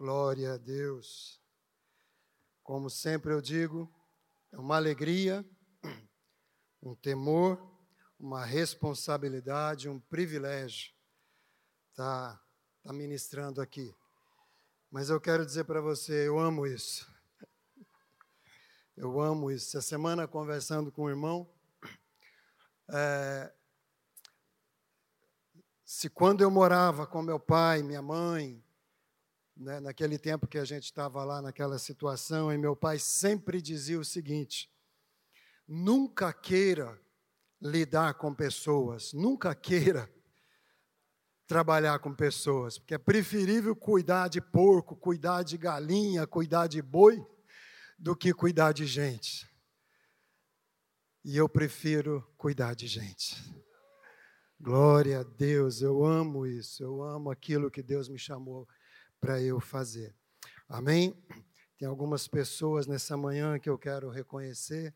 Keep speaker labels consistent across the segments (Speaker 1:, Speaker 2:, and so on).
Speaker 1: Glória a Deus. Como sempre eu digo, é uma alegria, um temor, uma responsabilidade, um privilégio estar tá, tá ministrando aqui. Mas eu quero dizer para você, eu amo isso. Eu amo isso. Essa semana, conversando com o irmão, é, se quando eu morava com meu pai, minha mãe, né, naquele tempo que a gente estava lá naquela situação, e meu pai sempre dizia o seguinte: nunca queira lidar com pessoas, nunca queira trabalhar com pessoas, porque é preferível cuidar de porco, cuidar de galinha, cuidar de boi, do que cuidar de gente. E eu prefiro cuidar de gente. Glória a Deus, eu amo isso, eu amo aquilo que Deus me chamou para eu fazer. Amém? Tem algumas pessoas nessa manhã que eu quero reconhecer.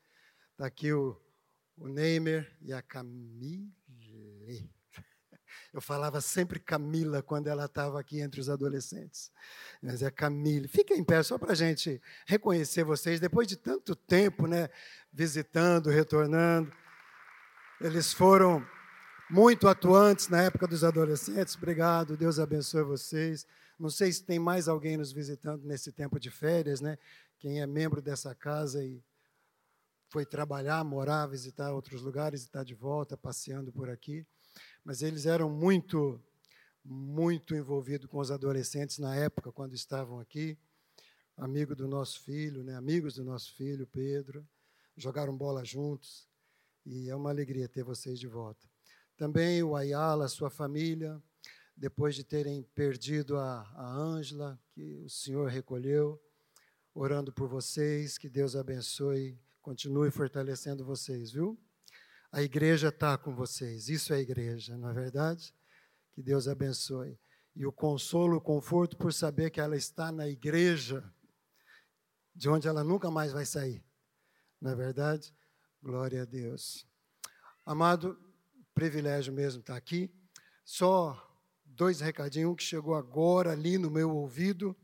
Speaker 1: Está aqui o, o Neymer e a Camille. Eu falava sempre Camila quando ela estava aqui entre os adolescentes. Mas é Camille. Fiquem em pé só para a gente reconhecer vocês, depois de tanto tempo, né? Visitando, retornando. Eles foram muito atuantes na época dos adolescentes. Obrigado, Deus abençoe vocês. Não sei se tem mais alguém nos visitando nesse tempo de férias, né? Quem é membro dessa casa e foi trabalhar, morar, visitar outros lugares e está de volta, passeando por aqui. Mas eles eram muito, muito envolvidos com os adolescentes na época, quando estavam aqui. Amigo do nosso filho, né? amigos do nosso filho, Pedro. Jogaram bola juntos. E é uma alegria ter vocês de volta. Também o Ayala, sua família, depois de terem perdido a Ângela, que o Senhor recolheu, orando por vocês, que Deus abençoe, continue fortalecendo vocês, viu? A igreja está com vocês, isso é igreja, não é verdade? Que Deus abençoe. E o consolo, o conforto por saber que ela está na igreja, de onde ela nunca mais vai sair, não é verdade? Glória a Deus. Amado, privilégio mesmo estar aqui. Só dois recadinhos, um que chegou agora ali no meu ouvido.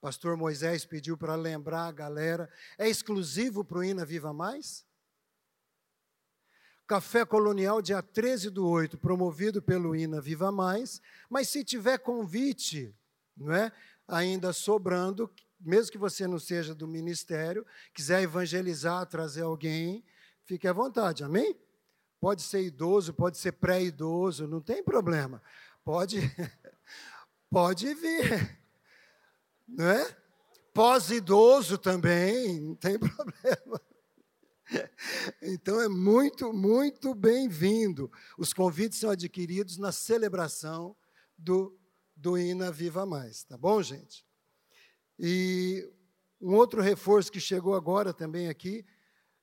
Speaker 1: Pastor Moisés pediu para lembrar a galera. É exclusivo para o Ina Viva Mais? Café Colonial, dia 13 do 8, promovido pelo Ina Viva Mais. Mas se tiver convite, não é? ainda sobrando, mesmo que você não seja do ministério, quiser evangelizar, trazer alguém, fique à vontade, amém? Pode ser idoso, pode ser pré-idoso, não tem problema. Pode, pode vir. Não é? Pós-idoso também, não tem problema. Então é muito, muito bem-vindo. Os convites são adquiridos na celebração do, do Ina Viva Mais, tá bom, gente? E um outro reforço que chegou agora também aqui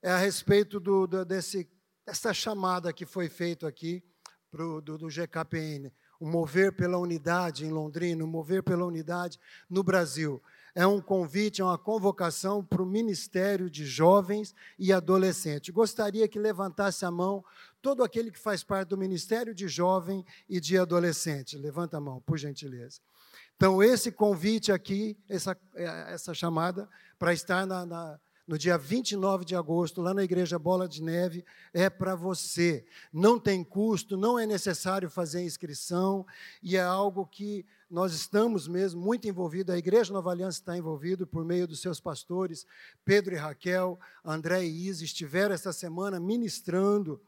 Speaker 1: é a respeito do, do desse essa chamada que foi feita aqui pro, do, do GKPN, o mover pela unidade em Londrina, o mover pela unidade no Brasil. É um convite, é uma convocação para o Ministério de Jovens e Adolescentes. Gostaria que levantasse a mão todo aquele que faz parte do Ministério de Jovem e de Adolescente. Levanta a mão, por gentileza. Então, esse convite aqui, essa, essa chamada, para estar na, na no dia 29 de agosto, lá na Igreja Bola de Neve, é para você. Não tem custo, não é necessário fazer inscrição, e é algo que nós estamos mesmo muito envolvidos, a Igreja Nova Aliança está envolvida por meio dos seus pastores, Pedro e Raquel, André e Isa, estiveram essa semana ministrando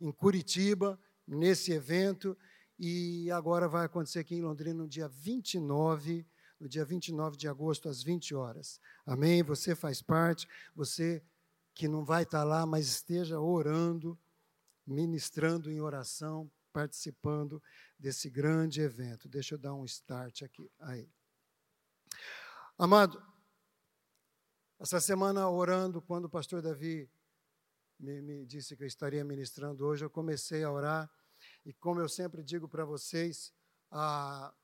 Speaker 1: em Curitiba, nesse evento, e agora vai acontecer aqui em Londrina no dia 29 de no dia 29 de agosto, às 20 horas. Amém? Você faz parte, você que não vai estar lá, mas esteja orando, ministrando em oração, participando desse grande evento. Deixa eu dar um start aqui. Aí. Amado, essa semana orando, quando o pastor Davi me, me, disse que eu estaria ministrando hoje, eu comecei a orar, e como eu sempre digo para vocês, a,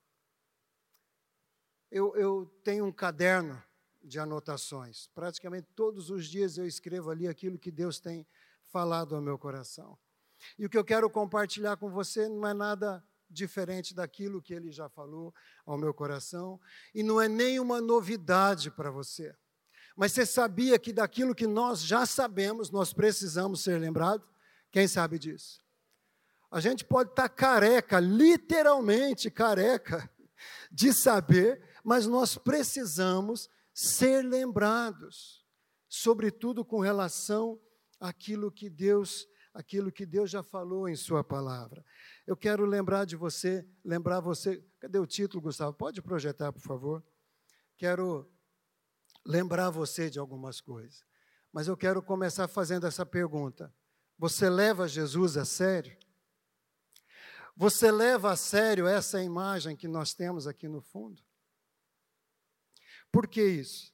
Speaker 1: eu, eu tenho um caderno de anotações. Praticamente todos os dias eu escrevo ali aquilo que Deus tem falado ao meu coração. E o que eu quero compartilhar com você não é nada diferente daquilo que ele já falou ao meu coração, e não é nenhuma novidade para você. Mas você sabia que daquilo que nós já sabemos, nós precisamos ser lembrados? Quem sabe disso? A gente pode estar tá careca, literalmente careca, de saber, mas nós precisamos ser lembrados, sobretudo com relação àquilo que Deus, aquilo que Deus já falou em sua palavra. Eu quero lembrar de você, lembrar você, cadê o título, Gustavo? Pode projetar, por favor? Quero lembrar você de algumas coisas. Mas eu quero começar fazendo essa pergunta: Você leva Jesus a sério? Você leva a sério essa imagem que nós temos aqui no fundo? Por que isso?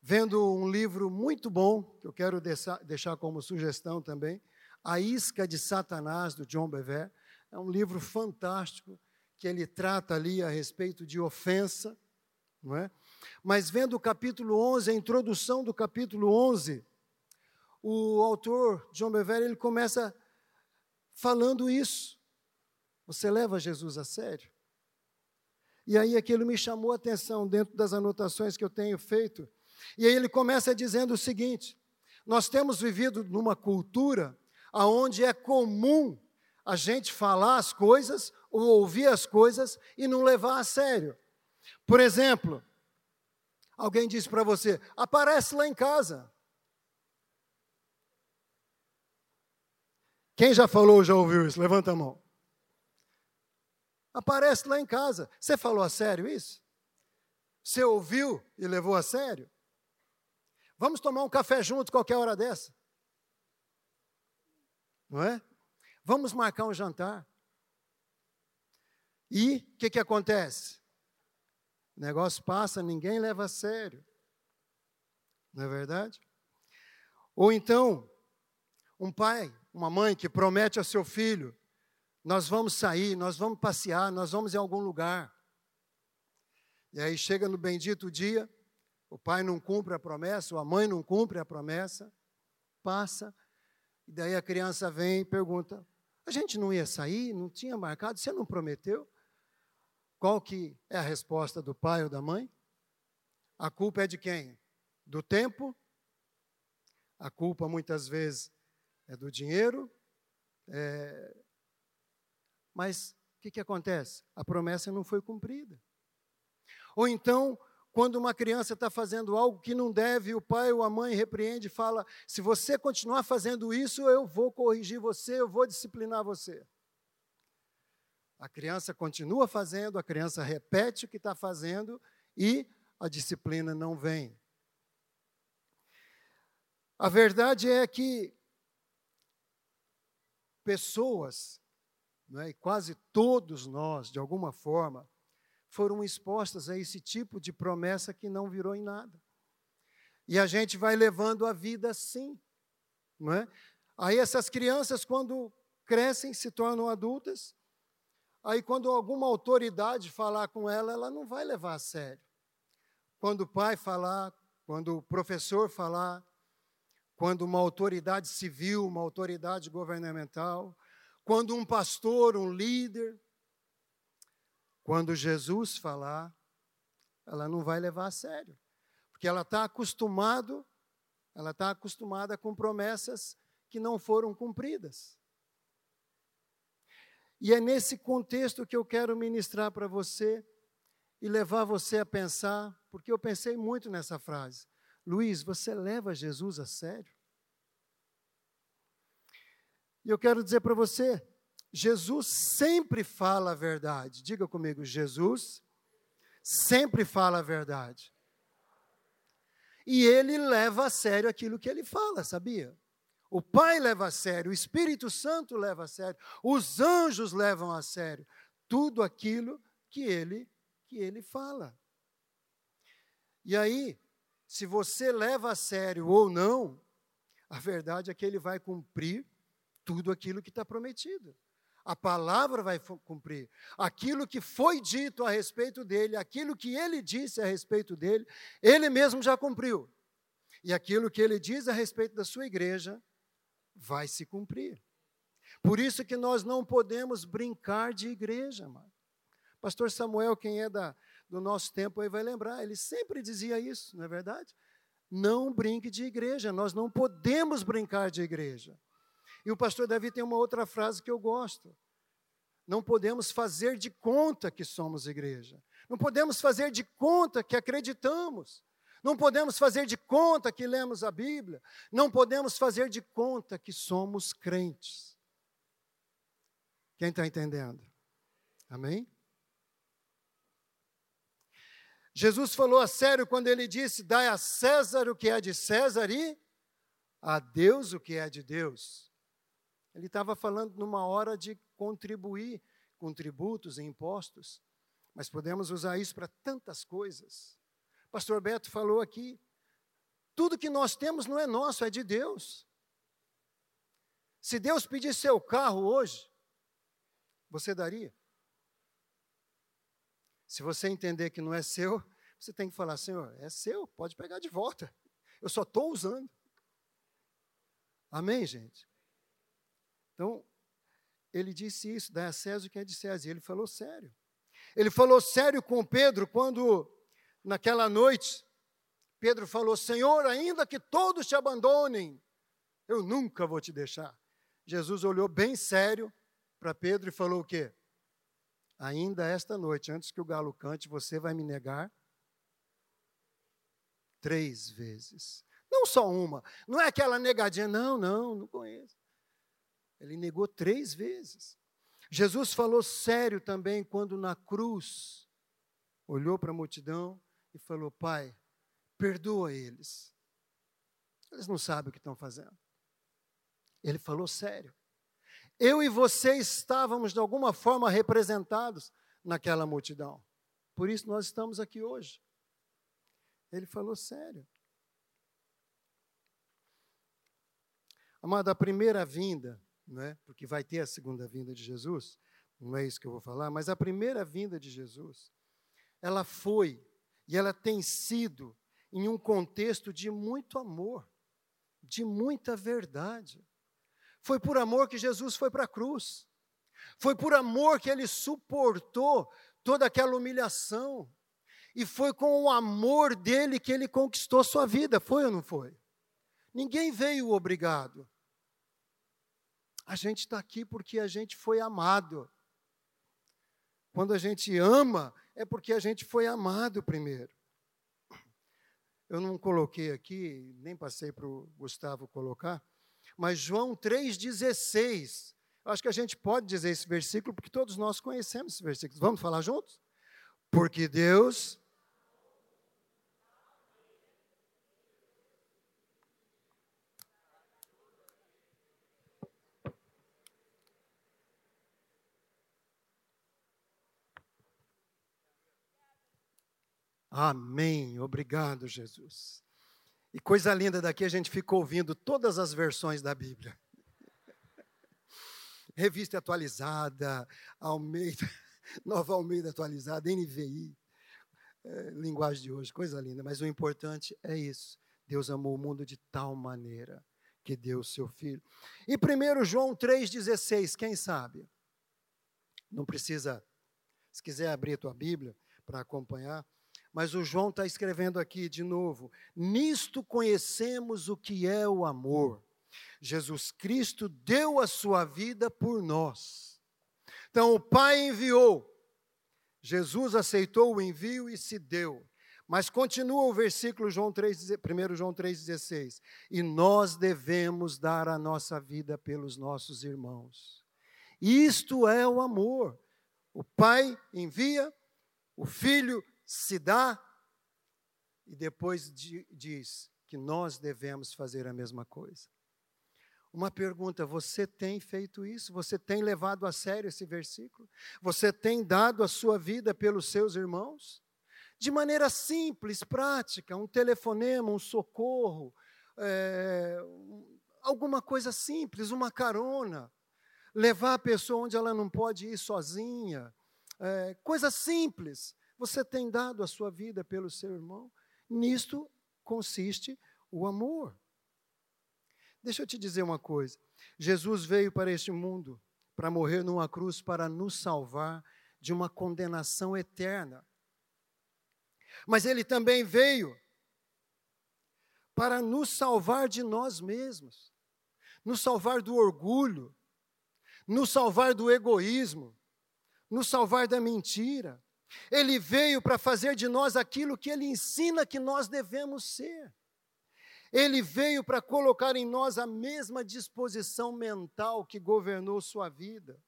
Speaker 1: Vendo um livro muito bom, que eu quero deixar como sugestão também, A Isca de Satanás, do John Bever. É um livro fantástico, que ele trata ali a respeito de ofensa, não é? Mas vendo o capítulo 11, a introdução do capítulo 11, o autor, John Bever, ele começa falando isso. Você leva Jesus a sério? E aí aquilo me chamou a atenção dentro das anotações que eu tenho feito. E aí ele começa dizendo o seguinte: nós temos vivido numa cultura aonde é comum a gente falar as coisas ou ouvir as coisas e não levar a sério. Por exemplo, Alguém disse para você: aparece lá em casa. Quem já falou, já ouviu isso? Levanta a mão. Aparece lá em casa. Você falou a sério isso? Você ouviu e levou a sério? Vamos tomar um café junto qualquer hora dessa? Não é? Vamos marcar um jantar. E o que, que acontece? O negócio passa, ninguém leva a sério. Não é verdade? Ou então, um pai, uma mãe que promete ao seu filho: nós vamos sair, nós vamos passear, nós vamos em algum lugar. E aí chega no bendito dia, o pai não cumpre a promessa, ou a mãe não cumpre a promessa, passa, e daí a criança vem e pergunta: a gente não ia sair, não tinha marcado, você não prometeu? Qual que é a resposta do pai ou da mãe? A culpa é de quem? Do tempo? A culpa muitas vezes é do dinheiro? É... Mas o que, que acontece? A promessa não foi cumprida. Ou então, quando uma criança está fazendo algo que não deve, o pai ou a mãe repreende e fala: se você continuar fazendo isso, eu vou corrigir você, eu vou disciplinar você. A criança continua fazendo, a criança repete o que está fazendo e a disciplina não vem. A verdade é que pessoas, é, e quase todos nós, de alguma forma, foram expostas a esse tipo de promessa que não virou em nada. E a gente vai levando a vida assim. Não é? Aí essas crianças, quando crescem, se tornam adultas, Aí, quando alguma autoridade falar com ela, ela não vai levar a sério. Quando o pai falar, quando o professor falar, quando uma autoridade civil, uma autoridade governamental, quando um pastor, um líder, quando Jesus falar, ela não vai levar a sério, porque ela está acostumado, ela está acostumada com promessas que não foram cumpridas. E é nesse contexto que eu quero ministrar para você e levar você a pensar, porque eu pensei muito nessa frase. Luiz, você leva Jesus a sério? E eu quero dizer para você, Jesus sempre fala a verdade. Diga comigo, Jesus sempre fala a verdade. E ele leva a sério aquilo que ele fala, sabia? O Pai leva a sério, o Espírito Santo leva a sério, os anjos levam a sério tudo aquilo que ele que ele fala. E aí, se você leva a sério ou não, a verdade é que ele vai cumprir tudo aquilo que está prometido. A palavra vai cumprir. Aquilo que foi dito a respeito dele, aquilo que ele disse a respeito dele, ele mesmo já cumpriu. E aquilo que ele diz a respeito da sua igreja, vai se cumprir. Por isso que nós não podemos brincar de igreja, mano. Pastor Samuel, quem é da, do nosso tempo aí vai lembrar, ele sempre dizia isso, não é verdade? Não brinque de igreja, nós não podemos brincar de igreja. E o pastor Davi tem uma outra frase que eu gosto. Não podemos fazer de conta que somos igreja. Não podemos fazer de conta que acreditamos. Não podemos fazer de conta que lemos a Bíblia. Não podemos fazer de conta que somos crentes. Quem está entendendo? Amém? Jesus falou a sério quando ele disse: Dai a César o que é de César e a Deus o que é de Deus. Ele estava falando numa hora de contribuir com tributos e impostos, mas podemos usar isso para tantas coisas. Pastor Beto falou aqui: tudo que nós temos não é nosso, é de Deus. Se Deus pedisse seu carro hoje, você daria? Se você entender que não é seu, você tem que falar: Senhor, é seu, pode pegar de volta. Eu só estou usando. Amém, gente? Então, ele disse isso, dá a César o que é de César. E ele falou sério. Ele falou sério com Pedro quando, naquela noite, Pedro falou: Senhor, ainda que todos te abandonem, eu nunca vou te deixar. Jesus olhou bem sério para Pedro e falou o quê? Ainda esta noite, antes que o galo cante, você vai me negar três vezes. Não só uma. Não é aquela negadinha, não, não, não conheço. Ele negou três vezes. Jesus falou sério também quando na cruz olhou para a multidão e falou: Pai, perdoa eles. Eles não sabem o que estão fazendo. Ele falou sério eu e você estávamos de alguma forma representados naquela multidão. Por isso nós estamos aqui hoje. Ele falou sério. Amado, a primeira vinda, não é? porque vai ter a segunda vinda de Jesus, não é isso que eu vou falar, mas a primeira vinda de Jesus, ela foi e ela tem sido em um contexto de muito amor, de muita verdade. Foi por amor que Jesus foi para a cruz. Foi por amor que ele suportou toda aquela humilhação. E foi com o amor dele que ele conquistou sua vida, foi ou não foi? Ninguém veio obrigado. A gente está aqui porque a gente foi amado. Quando a gente ama, é porque a gente foi amado primeiro. Eu não coloquei aqui, nem passei para o Gustavo colocar, mas João 3,16. Acho que a gente pode dizer esse versículo, porque todos nós conhecemos esse versículo. Vamos falar juntos? Porque Deus. Amém. Obrigado, Jesus. E coisa linda daqui, a gente fica ouvindo todas as versões da Bíblia. Revista atualizada, Almeida, Nova Almeida atualizada, NVI, é, linguagem de hoje, coisa linda. Mas o importante é isso. Deus amou o mundo de tal maneira que deu o seu filho. E 1 João 3,16, quem sabe? Não precisa, se quiser abrir a tua Bíblia para acompanhar. Mas o João está escrevendo aqui de novo: nisto conhecemos o que é o amor. Jesus Cristo deu a sua vida por nós. Então o Pai enviou, Jesus aceitou o envio e se deu. Mas continua o versículo João 3, 1 João 3,16. E nós devemos dar a nossa vida pelos nossos irmãos. Isto é o amor. O Pai envia, o Filho se dá e depois diz que nós devemos fazer a mesma coisa. Uma pergunta: você tem feito isso? Você tem levado a sério esse versículo? Você tem dado a sua vida pelos seus irmãos? De maneira simples, prática, um telefonema, um socorro, é, alguma coisa simples, uma carona, levar a pessoa onde ela não pode ir sozinha, é, coisa simples, você tem dado a sua vida pelo seu irmão? Nisto consiste o amor. Deixa eu te dizer uma coisa. Jesus veio para este mundo para morrer numa cruz para nos salvar de uma condenação eterna. Mas ele também veio para nos salvar de nós mesmos, nos salvar do orgulho, nos salvar do egoísmo, nos salvar da mentira. Ele veio para fazer de nós aquilo que ele ensina que nós devemos ser. Ele veio para colocar em nós a mesma disposição mental que governou sua vida.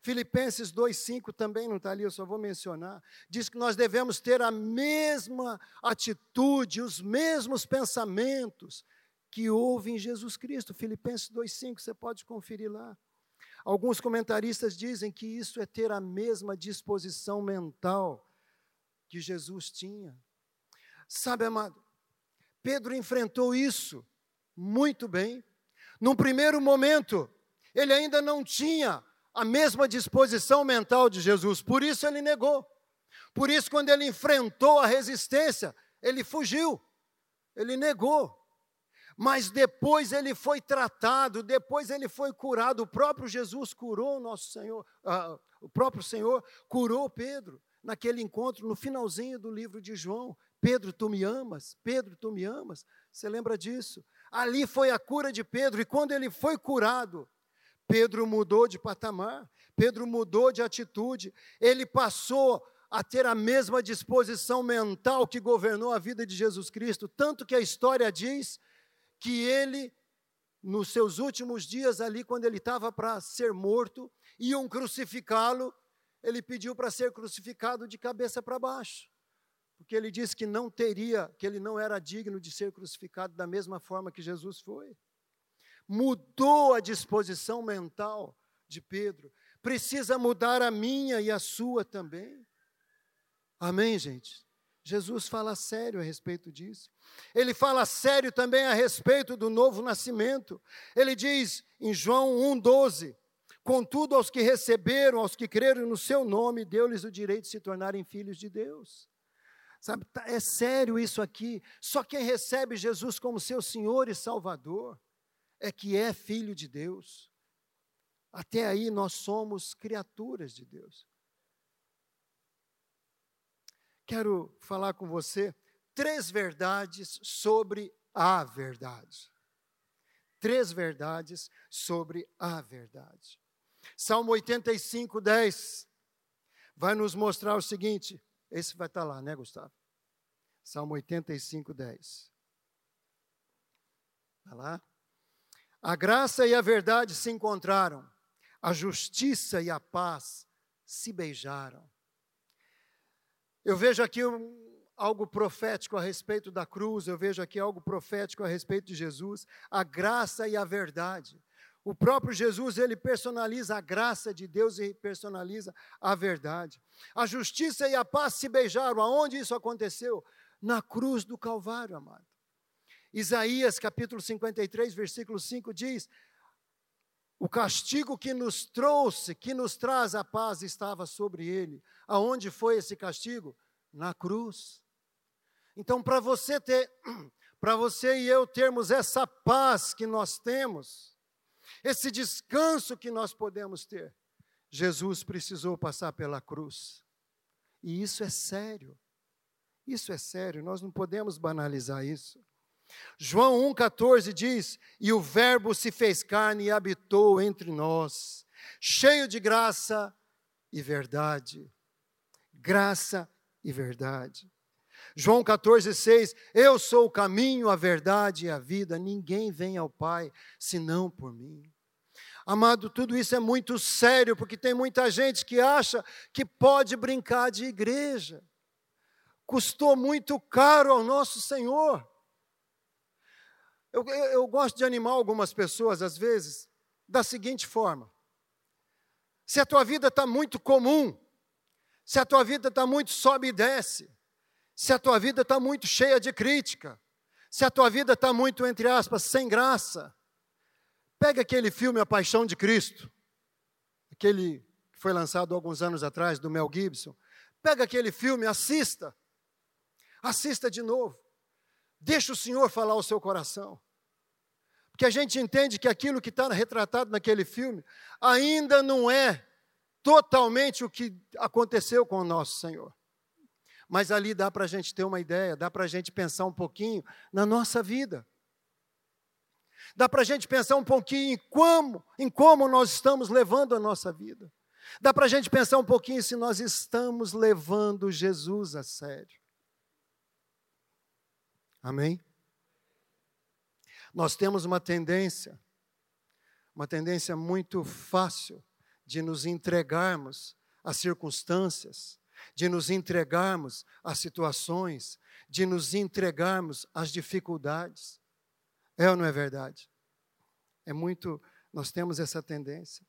Speaker 1: Filipenses 2,5 também não está ali, eu só vou mencionar. Diz que nós devemos ter a mesma atitude, os mesmos pensamentos que houve em Jesus Cristo. Filipenses 2,5, você pode conferir lá. Alguns comentaristas dizem que isso é ter a mesma disposição mental que Jesus tinha. Sabe, amado, Pedro enfrentou isso muito bem. Num primeiro momento, ele ainda não tinha a mesma disposição mental de Jesus, por isso ele negou. Por isso, quando ele enfrentou a resistência, ele fugiu, ele negou. Mas depois ele foi tratado, depois ele foi curado. O próprio Jesus curou o nosso Senhor, uh, o próprio Senhor curou Pedro naquele encontro no finalzinho do livro de João. Pedro, tu me amas? Pedro, tu me amas? Você lembra disso? Ali foi a cura de Pedro, e quando ele foi curado, Pedro mudou de patamar, Pedro mudou de atitude, ele passou a ter a mesma disposição mental que governou a vida de Jesus Cristo, tanto que a história diz que ele, nos seus últimos dias ali, quando ele estava para ser morto, iam crucificá-lo, ele pediu para ser crucificado de cabeça para baixo, porque ele disse que não teria, que ele não era digno de ser crucificado da mesma forma que Jesus foi mudou a disposição mental de Pedro, precisa mudar a minha e a sua também. Amém, gente? Jesus fala sério a respeito disso. Ele fala sério também a respeito do novo nascimento. Ele diz em João 1,12: Contudo, aos que receberam, aos que creram no seu nome, deu-lhes o direito de se tornarem filhos de Deus. Sabe, tá, é sério isso aqui. Só quem recebe Jesus como seu Senhor e Salvador é que é filho de Deus. Até aí nós somos criaturas de Deus. Quero falar com você três verdades sobre a verdade. Três verdades sobre a verdade. Salmo 85, 10 vai nos mostrar o seguinte: esse vai estar lá, né, Gustavo? Salmo 85, 10. Está lá? A graça e a verdade se encontraram, a justiça e a paz se beijaram. Eu vejo aqui um, algo profético a respeito da cruz, eu vejo aqui algo profético a respeito de Jesus, a graça e a verdade. O próprio Jesus, ele personaliza a graça de Deus e personaliza a verdade. A justiça e a paz se beijaram. Aonde isso aconteceu? Na cruz do Calvário, amado. Isaías capítulo 53, versículo 5 diz: O castigo que nos trouxe, que nos traz a paz, estava sobre ele. Aonde foi esse castigo? Na cruz. Então, para você ter, para você e eu termos essa paz que nós temos, esse descanso que nós podemos ter, Jesus precisou passar pela cruz. E isso é sério. Isso é sério, nós não podemos banalizar isso. João 1,14 diz: E o Verbo se fez carne e habitou entre nós, cheio de graça e verdade. Graça e verdade. João 14,6: Eu sou o caminho, a verdade e a vida, ninguém vem ao Pai senão por mim. Amado, tudo isso é muito sério, porque tem muita gente que acha que pode brincar de igreja. Custou muito caro ao nosso Senhor. Eu, eu, eu gosto de animar algumas pessoas, às vezes, da seguinte forma: se a tua vida está muito comum, se a tua vida está muito sobe e desce, se a tua vida está muito cheia de crítica, se a tua vida está muito, entre aspas, sem graça, pega aquele filme A Paixão de Cristo, aquele que foi lançado alguns anos atrás, do Mel Gibson, pega aquele filme, assista, assista de novo. Deixa o Senhor falar o seu coração. Porque a gente entende que aquilo que está retratado naquele filme ainda não é totalmente o que aconteceu com o nosso Senhor. Mas ali dá para a gente ter uma ideia, dá para a gente pensar um pouquinho na nossa vida. Dá para a gente pensar um pouquinho em como, em como nós estamos levando a nossa vida. Dá para a gente pensar um pouquinho se nós estamos levando Jesus a sério. Amém? Nós temos uma tendência, uma tendência muito fácil de nos entregarmos às circunstâncias, de nos entregarmos às situações, de nos entregarmos às dificuldades. É ou não é verdade? É muito, nós temos essa tendência.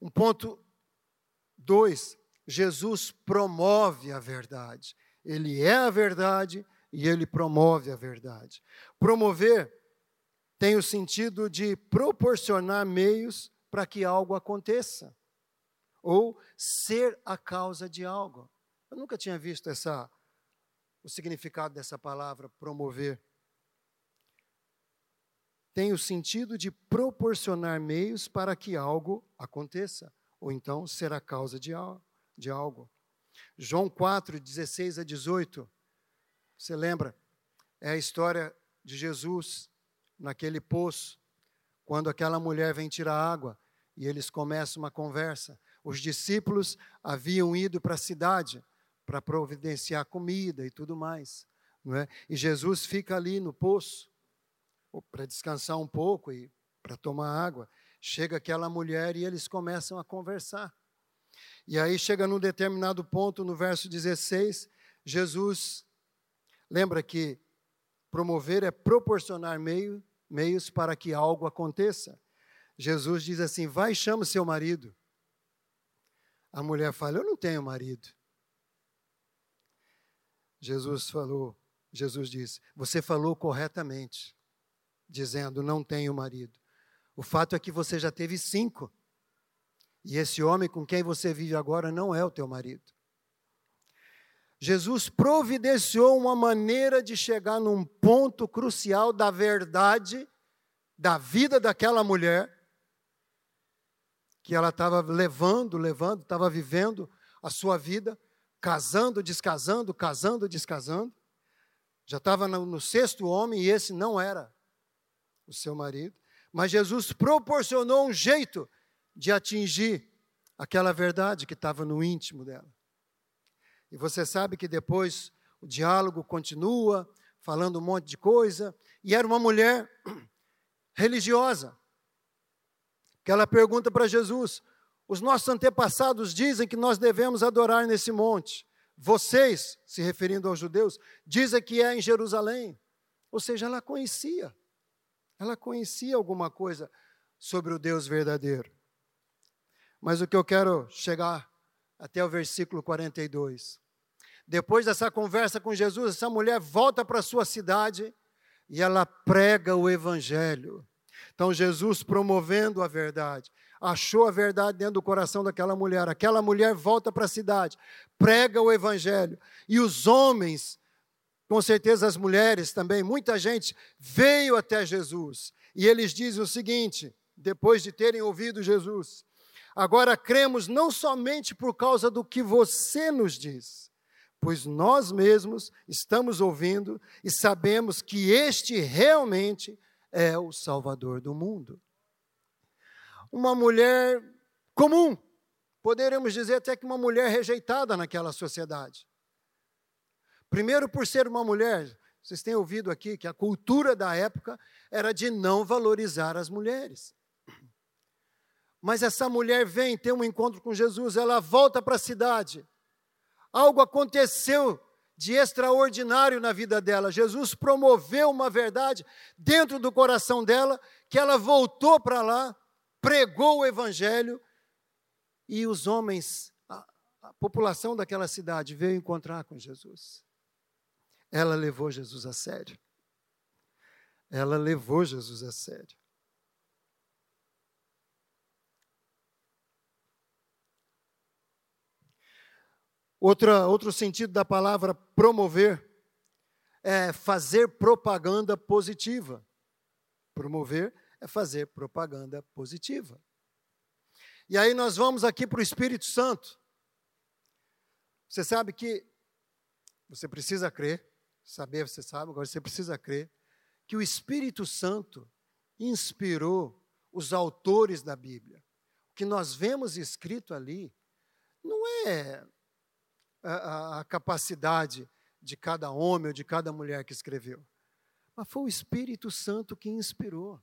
Speaker 1: Um ponto dois, Jesus promove a verdade. Ele é a verdade e ele promove a verdade. Promover tem o sentido de proporcionar meios para que algo aconteça, ou ser a causa de algo. Eu nunca tinha visto essa, o significado dessa palavra promover. Tem o sentido de proporcionar meios para que algo aconteça, ou então ser a causa de, de algo. João 4, 16 a 18 você lembra? É a história de Jesus naquele poço, quando aquela mulher vem tirar água e eles começam uma conversa. Os discípulos haviam ido para a cidade para providenciar comida e tudo mais. Não é? E Jesus fica ali no poço para descansar um pouco e para tomar água. Chega aquela mulher e eles começam a conversar. E aí chega num determinado ponto, no verso 16, Jesus Lembra que promover é proporcionar meio, meios para que algo aconteça. Jesus diz assim: vai chama seu marido. A mulher fala: Eu não tenho marido. Jesus falou, Jesus disse: Você falou corretamente, dizendo: Não tenho marido. O fato é que você já teve cinco. E esse homem com quem você vive agora não é o teu marido. Jesus providenciou uma maneira de chegar num ponto crucial da verdade da vida daquela mulher, que ela estava levando, levando, estava vivendo a sua vida, casando, descasando, casando, descasando. Já estava no, sexto homem e esse não era o seu marido. Mas Jesus proporcionou um jeito de atingir aquela verdade que estava no íntimo dela. E você sabe que depois o diálogo continua, falando um monte de coisa. E era uma mulher religiosa. Que ela pergunta para Jesus: Os nossos antepassados dizem que nós devemos adorar nesse monte. Vocês, se referindo aos judeus, dizem que é em Jerusalém. Ou seja, ela conhecia. Ela conhecia alguma coisa sobre o Deus verdadeiro. Mas o que eu quero chegar até o versículo 42. Depois dessa conversa com Jesus, essa mulher volta para sua cidade e ela prega o evangelho. Então Jesus promovendo a verdade, achou a verdade dentro do coração daquela mulher. Aquela mulher volta para a cidade, prega o evangelho. E os homens, com certeza as mulheres também, muita gente veio até Jesus. E eles dizem o seguinte, depois de terem ouvido Jesus: Agora cremos não somente por causa do que você nos diz, pois nós mesmos estamos ouvindo e sabemos que este realmente é o Salvador do mundo. Uma mulher comum, poderíamos dizer até que uma mulher rejeitada naquela sociedade. Primeiro, por ser uma mulher, vocês têm ouvido aqui que a cultura da época era de não valorizar as mulheres. Mas essa mulher vem ter um encontro com Jesus, ela volta para a cidade. Algo aconteceu de extraordinário na vida dela. Jesus promoveu uma verdade dentro do coração dela, que ela voltou para lá, pregou o evangelho e os homens, a, a população daquela cidade veio encontrar com Jesus. Ela levou Jesus a sério. Ela levou Jesus a sério. Outra, outro sentido da palavra promover é fazer propaganda positiva. Promover é fazer propaganda positiva. E aí nós vamos aqui para o Espírito Santo. Você sabe que você precisa crer, saber você sabe, agora você precisa crer que o Espírito Santo inspirou os autores da Bíblia. O que nós vemos escrito ali não é a, a capacidade de cada homem ou de cada mulher que escreveu, mas foi o Espírito Santo que inspirou.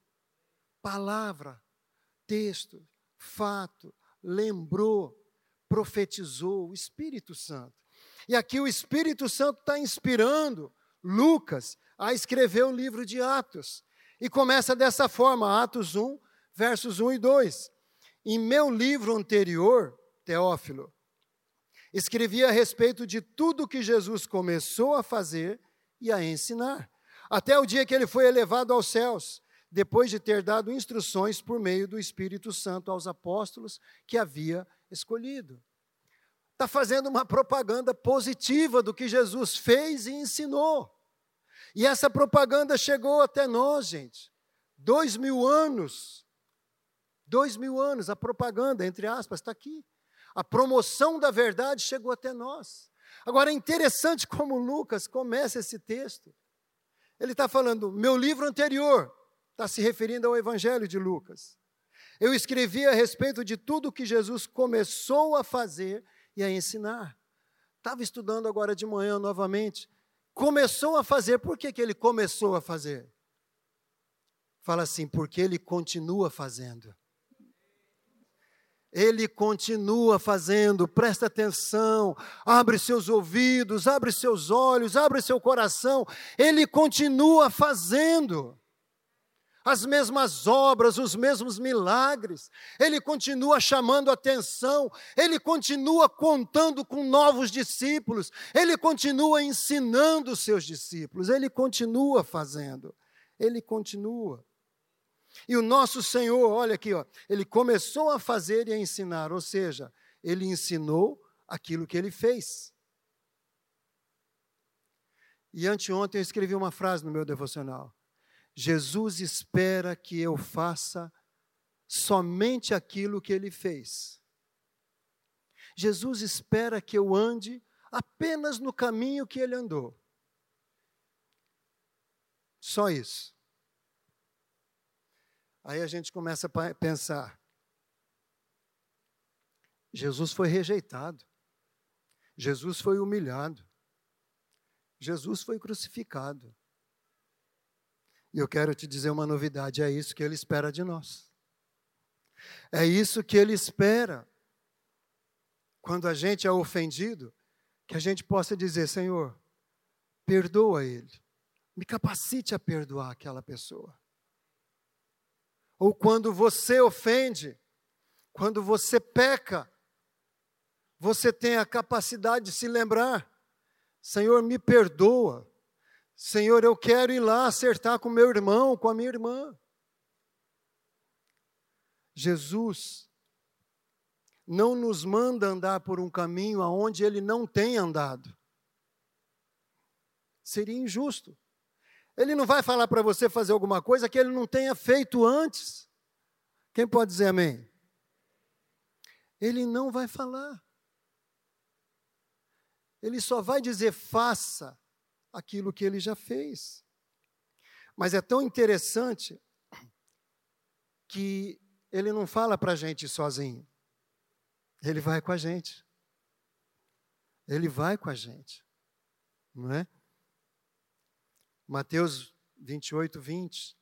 Speaker 1: Palavra, texto, fato, lembrou, profetizou, o Espírito Santo. E aqui o Espírito Santo está inspirando Lucas a escrever o livro de Atos. E começa dessa forma, Atos 1, versos 1 e 2. Em meu livro anterior, Teófilo, escrevi a respeito de tudo que Jesus começou a fazer e a ensinar, até o dia que ele foi elevado aos céus, depois de ter dado instruções por meio do Espírito Santo aos apóstolos que havia escolhido. Está fazendo uma propaganda positiva do que Jesus fez e ensinou. E essa propaganda chegou até nós, gente. Dois mil anos Dois mil anos, a propaganda, entre aspas, está aqui. A promoção da verdade chegou até nós. Agora é interessante como Lucas começa esse texto. Ele está falando, meu livro anterior, está se referindo ao Evangelho de Lucas. Eu escrevi a respeito de tudo que Jesus começou a fazer e a ensinar. Estava estudando agora de manhã novamente. Começou a fazer, por que, que ele começou a fazer? Fala assim, porque ele continua fazendo. Ele continua fazendo, presta atenção, abre seus ouvidos, abre seus olhos, abre seu coração. Ele continua fazendo as mesmas obras, os mesmos milagres. Ele continua chamando atenção, ele continua contando com novos discípulos, ele continua ensinando os seus discípulos, ele continua fazendo. Ele continua. E o nosso Senhor, olha aqui, ó, ele começou a fazer e a ensinar, ou seja, ele ensinou aquilo que ele fez. E anteontem eu escrevi uma frase no meu devocional. Jesus espera que eu faça somente aquilo que ele fez. Jesus espera que eu ande apenas no caminho que ele andou. Só isso. Aí a gente começa a pensar: Jesus foi rejeitado, Jesus foi humilhado, Jesus foi crucificado. E eu quero te dizer uma novidade: é isso que Ele espera de nós. É isso que Ele espera. Quando a gente é ofendido, que a gente possa dizer: Senhor, perdoa Ele, me capacite a perdoar aquela pessoa ou quando você ofende, quando você peca, você tem a capacidade de se lembrar: Senhor, me perdoa. Senhor, eu quero ir lá acertar com meu irmão, com a minha irmã. Jesus não nos manda andar por um caminho aonde ele não tem andado. Seria injusto. Ele não vai falar para você fazer alguma coisa que ele não tenha feito antes. Quem pode dizer amém? Ele não vai falar. Ele só vai dizer faça aquilo que ele já fez. Mas é tão interessante que ele não fala para a gente sozinho. Ele vai com a gente. Ele vai com a gente. Não é? Mateus 28, 20.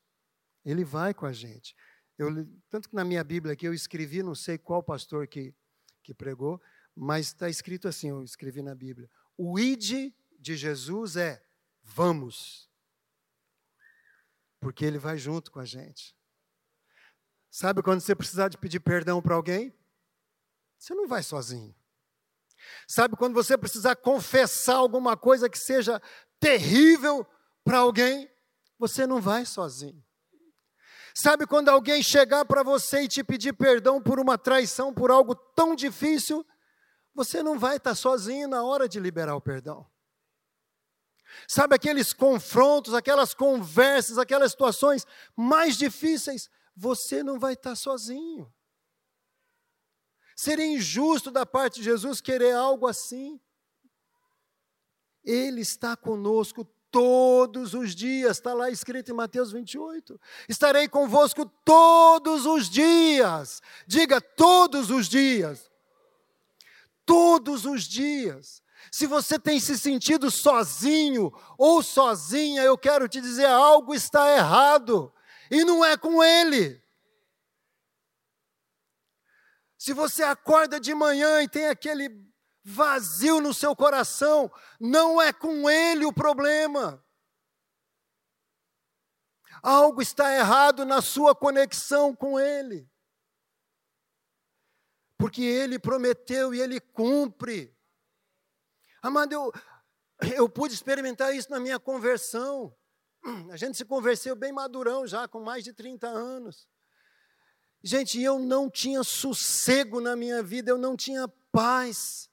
Speaker 1: Ele vai com a gente. Eu, tanto que na minha Bíblia aqui eu escrevi, não sei qual pastor que, que pregou, mas está escrito assim, eu escrevi na Bíblia. O id de Jesus é vamos. Porque ele vai junto com a gente. Sabe quando você precisar de pedir perdão para alguém? Você não vai sozinho. Sabe quando você precisar confessar alguma coisa que seja terrível para alguém, você não vai sozinho. Sabe quando alguém chegar para você e te pedir perdão por uma traição, por algo tão difícil, você não vai estar sozinho na hora de liberar o perdão. Sabe aqueles confrontos, aquelas conversas, aquelas situações mais difíceis, você não vai estar sozinho. Seria injusto da parte de Jesus querer algo assim. Ele está conosco todos os dias, está lá escrito em Mateus 28. Estarei convosco todos os dias. Diga todos os dias. Todos os dias. Se você tem se sentido sozinho ou sozinha, eu quero te dizer: algo está errado, e não é com ele. Se você acorda de manhã e tem aquele vazio no seu coração, não é com ele o problema. Algo está errado na sua conexão com ele. Porque ele prometeu e ele cumpre. Amado, eu, eu pude experimentar isso na minha conversão. A gente se converteu bem madurão já, com mais de 30 anos. Gente, eu não tinha sossego na minha vida, eu não tinha paz.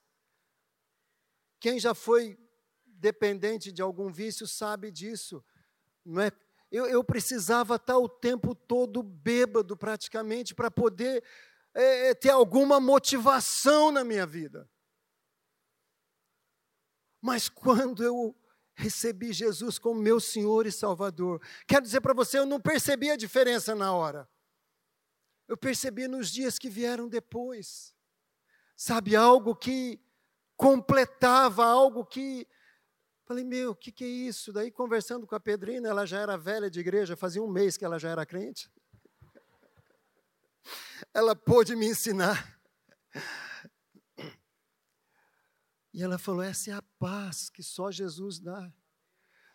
Speaker 1: Quem já foi dependente de algum vício sabe disso. Não é? eu, eu precisava estar o tempo todo bêbado, praticamente, para poder é, ter alguma motivação na minha vida. Mas quando eu recebi Jesus como meu Senhor e Salvador, quero dizer para você, eu não percebi a diferença na hora. Eu percebi nos dias que vieram depois. Sabe, algo que completava, algo que. Falei, meu, o que, que é isso? Daí, conversando com a Pedrina, ela já era velha de igreja, fazia um mês que ela já era crente. Ela pôde me ensinar. E ela falou: essa é a paz que só Jesus dá.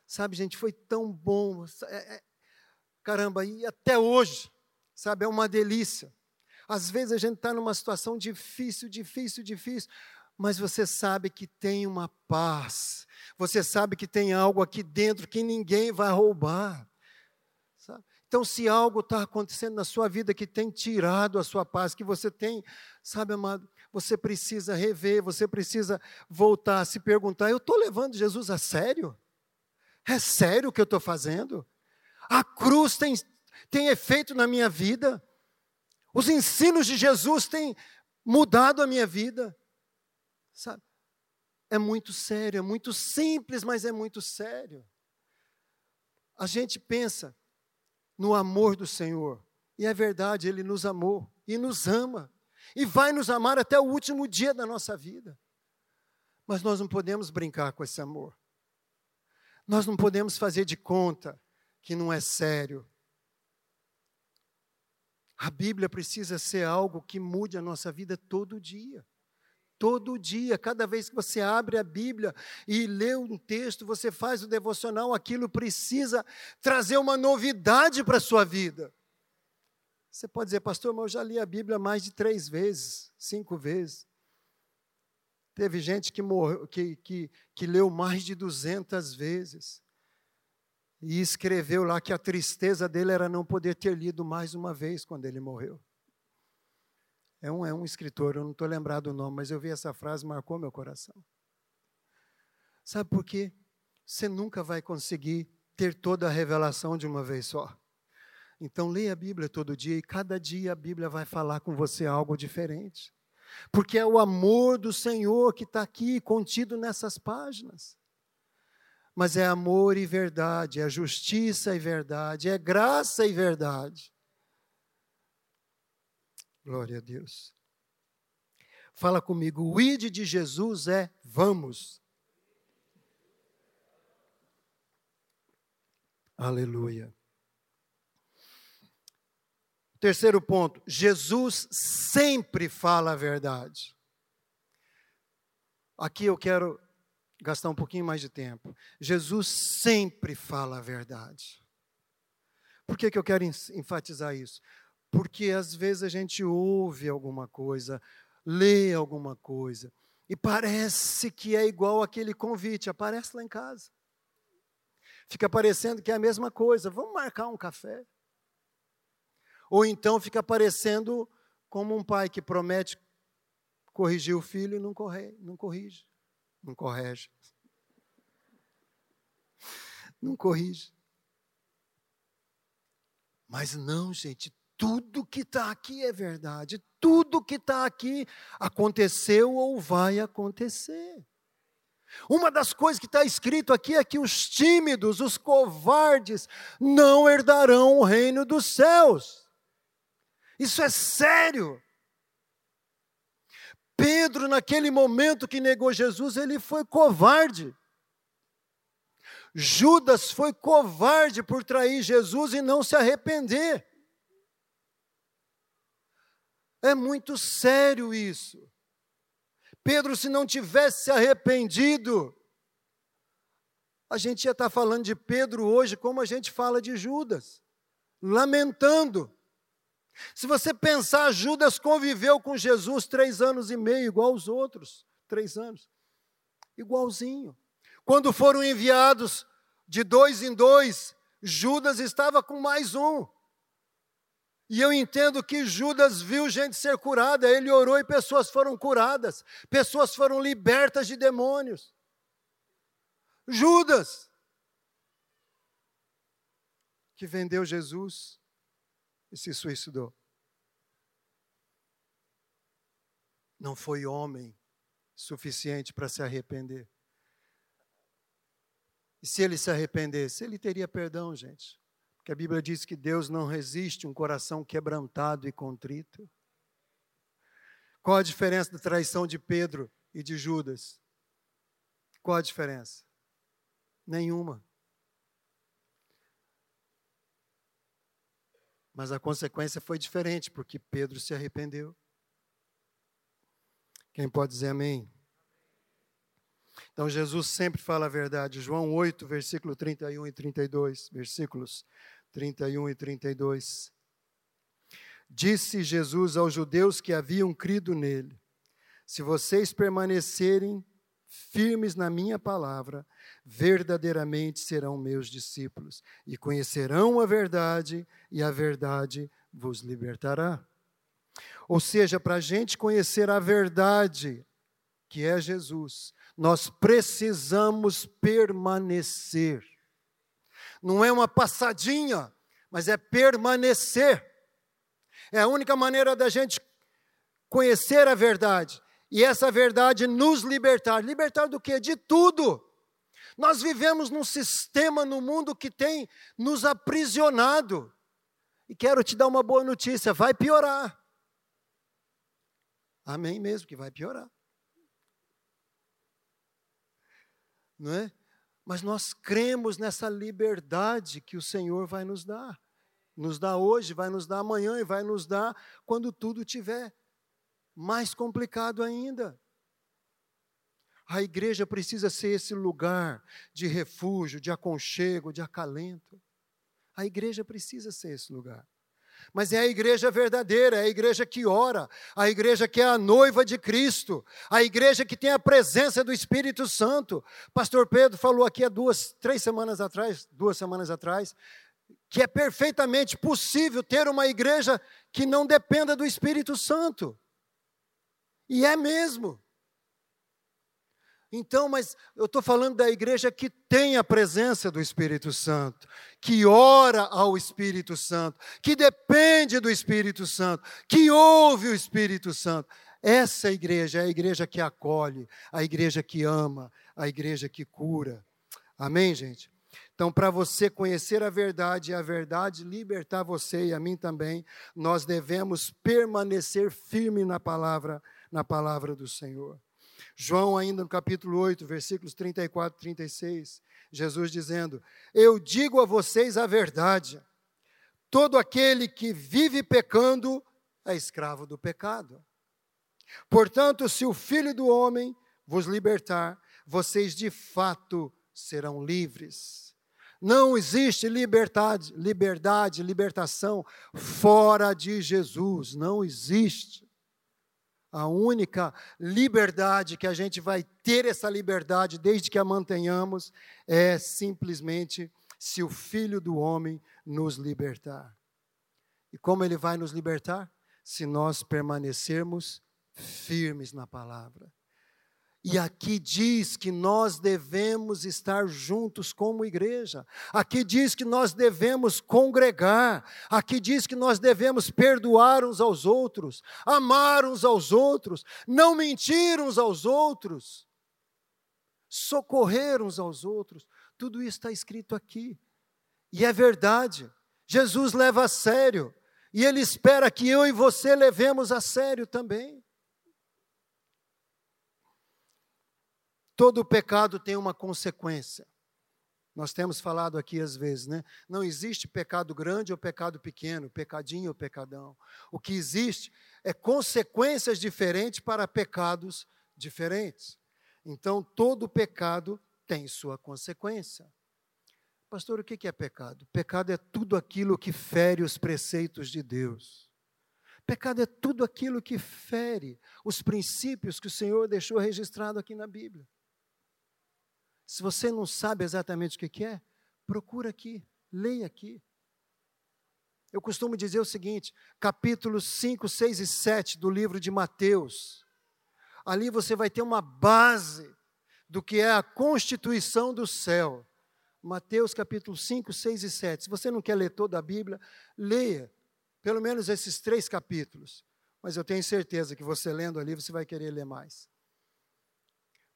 Speaker 1: Sabe, gente, foi tão bom. É, é, caramba, e até hoje, sabe, é uma delícia. Às vezes a gente está numa situação difícil, difícil, difícil, mas você sabe que tem uma paz. Você sabe que tem algo aqui dentro que ninguém vai roubar. Então, se algo está acontecendo na sua vida que tem tirado a sua paz, que você tem, sabe, amado, você precisa rever, você precisa voltar a se perguntar: eu estou levando Jesus a sério? É sério o que eu estou fazendo? A cruz tem, tem efeito na minha vida? Os ensinos de Jesus têm mudado a minha vida? Sabe? É muito sério, é muito simples, mas é muito sério. A gente pensa no amor do Senhor, e é verdade, Ele nos amou e nos ama e vai nos amar até o último dia da nossa vida. Mas nós não podemos brincar com esse amor. Nós não podemos fazer de conta que não é sério. A Bíblia precisa ser algo que mude a nossa vida todo dia. Todo dia, cada vez que você abre a Bíblia e lê um texto, você faz o devocional, aquilo precisa trazer uma novidade para a sua vida. Você pode dizer, pastor, mas eu já li a Bíblia mais de três vezes, cinco vezes. Teve gente que, morreu, que, que, que leu mais de duzentas vezes. E escreveu lá que a tristeza dele era não poder ter lido mais uma vez quando ele morreu. É um, é um escritor, eu não estou lembrado o nome, mas eu vi essa frase, marcou meu coração. Sabe por quê? Você nunca vai conseguir ter toda a revelação de uma vez só. Então, leia a Bíblia todo dia e cada dia a Bíblia vai falar com você algo diferente. Porque é o amor do Senhor que está aqui contido nessas páginas. Mas é amor e verdade, é justiça e verdade, é graça e verdade. Glória a Deus. Fala comigo, o id de Jesus é vamos. Aleluia. Terceiro ponto, Jesus sempre fala a verdade. Aqui eu quero gastar um pouquinho mais de tempo. Jesus sempre fala a verdade. Por que, que eu quero enfatizar isso? Porque às vezes a gente ouve alguma coisa, lê alguma coisa, e parece que é igual aquele convite, aparece lá em casa. Fica parecendo que é a mesma coisa. Vamos marcar um café. Ou então fica parecendo como um pai que promete corrigir o filho e não, corre, não corrige, não corrige. não corrige. Mas não, gente, tudo que está aqui é verdade, tudo que está aqui aconteceu ou vai acontecer. Uma das coisas que está escrito aqui é que os tímidos, os covardes, não herdarão o reino dos céus. Isso é sério. Pedro, naquele momento que negou Jesus, ele foi covarde. Judas foi covarde por trair Jesus e não se arrepender. É muito sério isso. Pedro, se não tivesse se arrependido, a gente ia estar falando de Pedro hoje como a gente fala de Judas, lamentando. Se você pensar, Judas conviveu com Jesus três anos e meio, igual os outros, três anos, igualzinho. Quando foram enviados de dois em dois, Judas estava com mais um. E eu entendo que Judas viu gente ser curada, ele orou e pessoas foram curadas, pessoas foram libertas de demônios. Judas, que vendeu Jesus e se suicidou. Não foi homem suficiente para se arrepender. E se ele se arrependesse, ele teria perdão, gente que a Bíblia diz que Deus não resiste um coração quebrantado e contrito. Qual a diferença da traição de Pedro e de Judas? Qual a diferença? Nenhuma. Mas a consequência foi diferente, porque Pedro se arrependeu. Quem pode dizer amém? Então Jesus sempre fala a verdade. João 8, versículo 31 e 32, versículos 31 e 32. Disse Jesus aos judeus que haviam crido nele: Se vocês permanecerem firmes na minha palavra, verdadeiramente serão meus discípulos e conhecerão a verdade, e a verdade vos libertará. Ou seja, para a gente conhecer a verdade, que é Jesus, nós precisamos permanecer não é uma passadinha, mas é permanecer. É a única maneira da gente conhecer a verdade e essa verdade nos libertar. Libertar do quê? De tudo. Nós vivemos num sistema no mundo que tem nos aprisionado. E quero te dar uma boa notícia: vai piorar. Amém mesmo, que vai piorar. Não é? Mas nós cremos nessa liberdade que o Senhor vai nos dar. Nos dá hoje, vai nos dar amanhã e vai nos dar quando tudo tiver mais complicado ainda. A igreja precisa ser esse lugar de refúgio, de aconchego, de acalento. A igreja precisa ser esse lugar mas é a igreja verdadeira, é a igreja que ora, a igreja que é a noiva de Cristo, a igreja que tem a presença do Espírito Santo. Pastor Pedro falou aqui há duas, três semanas atrás, duas semanas atrás, que é perfeitamente possível ter uma igreja que não dependa do Espírito Santo. E é mesmo. Então, mas eu estou falando da igreja que tem a presença do Espírito Santo, que ora ao Espírito Santo, que depende do Espírito Santo, que ouve o Espírito Santo. Essa igreja é a igreja que acolhe, a igreja que ama, a igreja que cura. Amém, gente? Então, para você conhecer a verdade e a verdade libertar você e a mim também, nós devemos permanecer firme na palavra, na palavra do Senhor. João, ainda no capítulo 8, versículos 34 e 36, Jesus dizendo: Eu digo a vocês a verdade, todo aquele que vive pecando é escravo do pecado. Portanto, se o Filho do Homem vos libertar, vocês de fato serão livres. Não existe liberdade, liberdade, libertação fora de Jesus, não existe. A única liberdade que a gente vai ter essa liberdade, desde que a mantenhamos, é simplesmente se o Filho do Homem nos libertar. E como ele vai nos libertar? Se nós permanecermos firmes na palavra. E aqui diz que nós devemos estar juntos como igreja. Aqui diz que nós devemos congregar. Aqui diz que nós devemos perdoar uns aos outros, amar uns aos outros, não mentir uns aos outros, socorrer uns aos outros. Tudo isso está escrito aqui. E é verdade. Jesus leva a sério. E Ele espera que eu e você levemos a sério também. Todo pecado tem uma consequência. Nós temos falado aqui às vezes, né? Não existe pecado grande ou pecado pequeno, pecadinho ou pecadão. O que existe é consequências diferentes para pecados diferentes. Então, todo pecado tem sua consequência. Pastor, o que é pecado? Pecado é tudo aquilo que fere os preceitos de Deus. Pecado é tudo aquilo que fere os princípios que o Senhor deixou registrado aqui na Bíblia. Se você não sabe exatamente o que é, procura aqui, leia aqui. Eu costumo dizer o seguinte, capítulos 5, 6 e 7 do livro de Mateus. Ali você vai ter uma base do que é a constituição do céu. Mateus capítulo 5, 6 e 7. Se você não quer ler toda a Bíblia, leia pelo menos esses três capítulos. Mas eu tenho certeza que você lendo ali, você vai querer ler mais.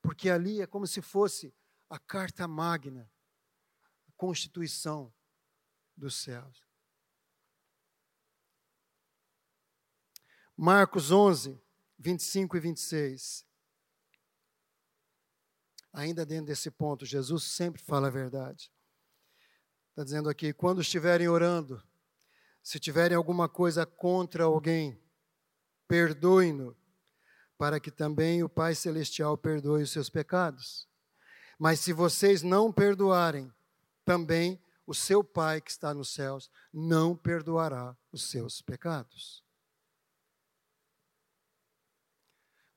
Speaker 1: Porque ali é como se fosse a carta magna, a constituição dos céus. Marcos 11, 25 e 26. Ainda dentro desse ponto, Jesus sempre fala a verdade. Está dizendo aqui: quando estiverem orando, se tiverem alguma coisa contra alguém, perdoem-no, para que também o Pai Celestial perdoe os seus pecados. Mas se vocês não perdoarem, também o seu Pai que está nos céus não perdoará os seus pecados.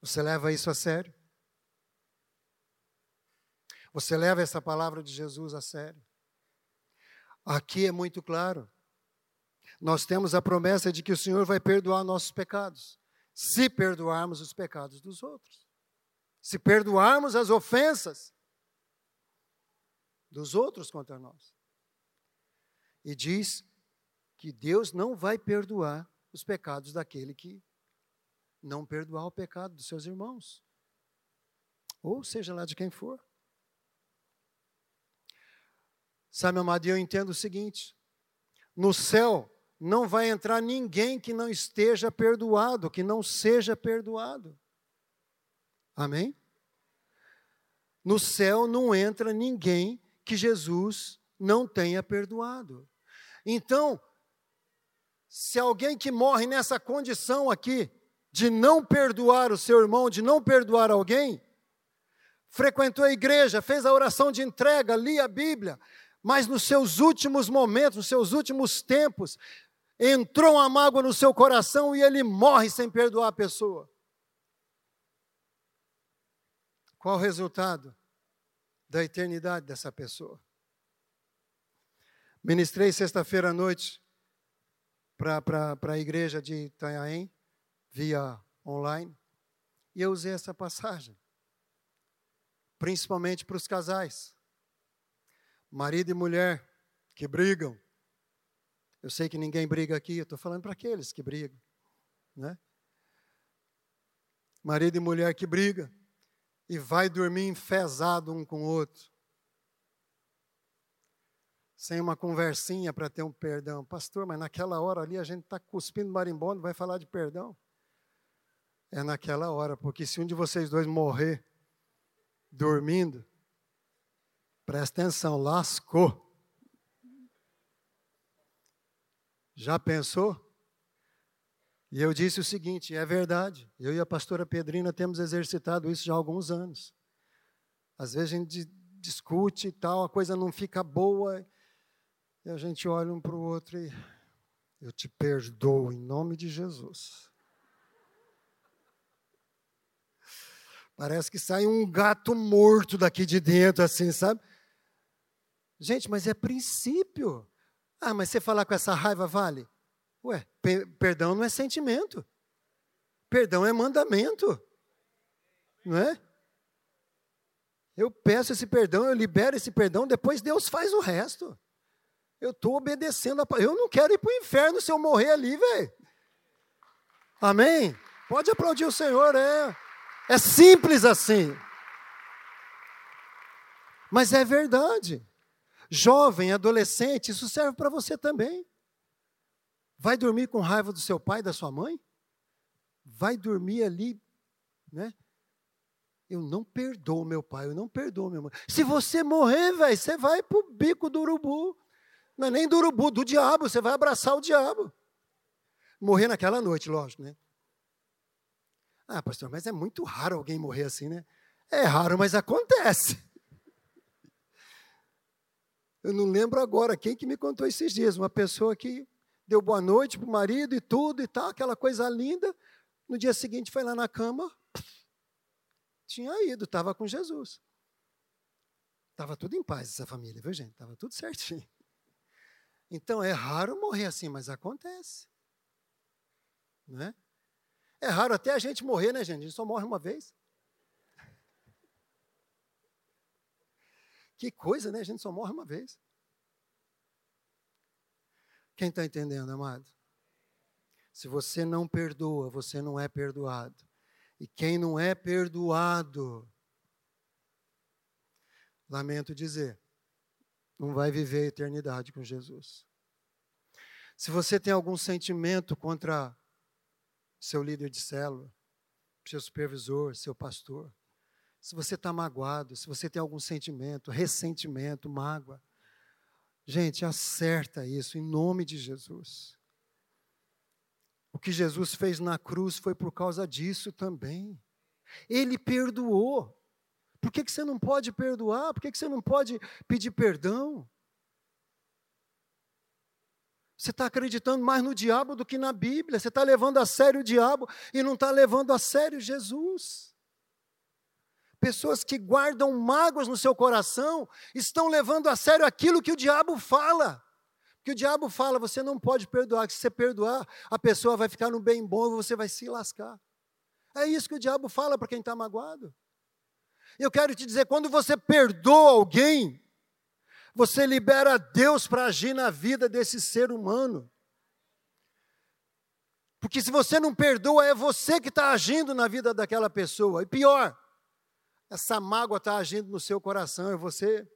Speaker 1: Você leva isso a sério? Você leva essa palavra de Jesus a sério? Aqui é muito claro. Nós temos a promessa de que o Senhor vai perdoar nossos pecados, se perdoarmos os pecados dos outros. Se perdoarmos as ofensas dos outros contra nós. E diz que Deus não vai perdoar os pecados daquele que não perdoar o pecado dos seus irmãos, ou seja lá de quem for. Sabe, amado, eu entendo o seguinte: no céu não vai entrar ninguém que não esteja perdoado, que não seja perdoado. Amém? No céu não entra ninguém que Jesus não tenha perdoado. Então, se alguém que morre nessa condição aqui, de não perdoar o seu irmão, de não perdoar alguém, frequentou a igreja, fez a oração de entrega, lia a Bíblia, mas nos seus últimos momentos, nos seus últimos tempos, entrou uma mágoa no seu coração e ele morre sem perdoar a pessoa. Qual o resultado? Da eternidade dessa pessoa. Ministrei sexta-feira à noite para a igreja de Itanhaém, via online, e eu usei essa passagem, principalmente para os casais, marido e mulher que brigam. Eu sei que ninguém briga aqui, eu estou falando para aqueles que brigam, né? Marido e mulher que brigam e vai dormir enfesado um com o outro. Sem uma conversinha para ter um perdão. Pastor, mas naquela hora ali a gente está cuspindo marimbondo, vai falar de perdão? É naquela hora, porque se um de vocês dois morrer dormindo, presta atenção, lascou. Já pensou? E eu disse o seguinte: é verdade, eu e a pastora Pedrina temos exercitado isso já há alguns anos. Às vezes a gente discute e tal, a coisa não fica boa, e a gente olha um para o outro e eu te perdoo em nome de Jesus. Parece que sai um gato morto daqui de dentro, assim, sabe? Gente, mas é princípio. Ah, mas você falar com essa raiva vale? Ué, perdão não é sentimento. Perdão é mandamento. Não é? Eu peço esse perdão, eu libero esse perdão, depois Deus faz o resto. Eu estou obedecendo a Eu não quero ir para o inferno se eu morrer ali, velho. Amém? Pode aplaudir o Senhor, é. É simples assim. Mas é verdade. Jovem, adolescente, isso serve para você também. Vai dormir com raiva do seu pai da sua mãe? Vai dormir ali, né? Eu não perdoo meu pai, eu não perdoo minha mãe. Se você morrer, velho, você vai para o bico do urubu. Não é nem do urubu, do diabo, você vai abraçar o diabo. Morrer naquela noite, lógico, né? Ah, pastor, mas é muito raro alguém morrer assim, né? É raro, mas acontece. Eu não lembro agora quem que me contou esses dias. Uma pessoa que deu boa noite para o marido e tudo e tal, aquela coisa linda. No dia seguinte foi lá na cama, tinha ido, estava com Jesus. Estava tudo em paz essa família, viu gente? Estava tudo certinho. Então é raro morrer assim, mas acontece. Não é? É raro até a gente morrer, né, gente? A gente só morre uma vez. Que coisa, né? A gente só morre uma vez. Quem está entendendo, amado? Se você não perdoa, você não é perdoado. E quem não é perdoado, lamento dizer, não vai viver a eternidade com Jesus. Se você tem algum sentimento contra seu líder de célula, seu supervisor, seu pastor, se você está magoado, se você tem algum sentimento, ressentimento, mágoa, gente, acerta isso em nome de Jesus. O que Jesus fez na cruz foi por causa disso também. Ele perdoou. Por que, que você não pode perdoar? Por que, que você não pode pedir perdão? Você está acreditando mais no diabo do que na Bíblia. Você está levando a sério o diabo e não está levando a sério Jesus. Pessoas que guardam mágoas no seu coração estão levando a sério aquilo que o diabo fala. Que o diabo fala, você não pode perdoar, que se você perdoar, a pessoa vai ficar no bem bom e você vai se lascar. É isso que o diabo fala para quem está magoado. Eu quero te dizer, quando você perdoa alguém, você libera Deus para agir na vida desse ser humano. Porque se você não perdoa, é você que está agindo na vida daquela pessoa. E pior, essa mágoa está agindo no seu coração e você,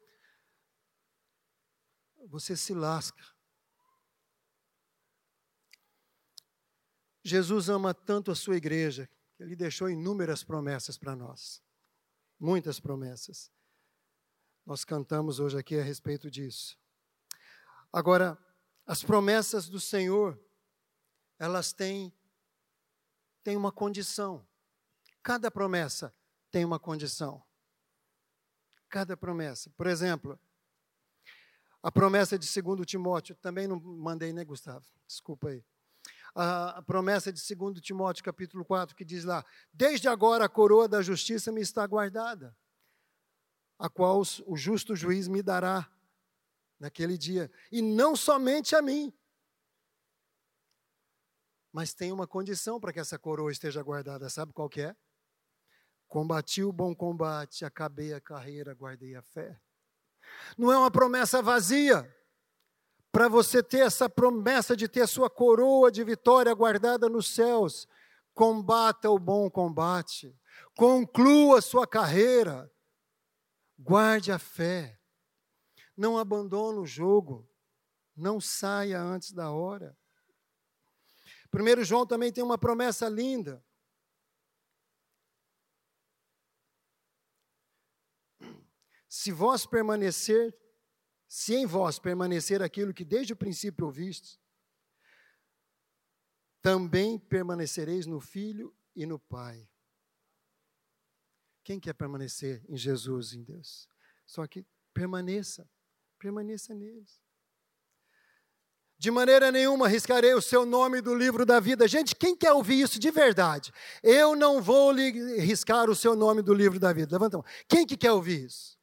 Speaker 1: você se lasca. Jesus ama tanto a sua igreja que ele deixou inúmeras promessas para nós. Muitas promessas. Nós cantamos hoje aqui a respeito disso. Agora, as promessas do Senhor, elas têm, têm uma condição. Cada promessa tem uma condição. Cada promessa. Por exemplo, a promessa de 2 Timóteo, também não mandei, né, Gustavo? Desculpa aí a, promessa de 2 Timóteo capítulo 4, que diz lá: Desde agora a coroa da justiça me está guardada, a qual o justo juiz me dará naquele dia, e não somente a mim. Mas tem uma condição para que essa coroa esteja guardada, sabe qual que é? Combati o bom combate, acabei a carreira, guardei a fé. Não é uma promessa vazia para você ter essa promessa de ter sua coroa de vitória guardada nos céus, combata o bom combate, conclua sua carreira, guarde a fé, não abandone o jogo, não saia antes da hora. Primeiro João também tem uma promessa linda. Se vós permanecer se em vós permanecer aquilo que desde o princípio ouvistes, também permanecereis no Filho e no Pai. Quem quer permanecer em Jesus, em Deus? Só que permaneça, permaneça neles. De maneira nenhuma riscarei o seu nome do livro da vida. Gente, quem quer ouvir isso de verdade? Eu não vou lhe riscar o seu nome do livro da vida. Levanta a mão. Quem que quer ouvir isso?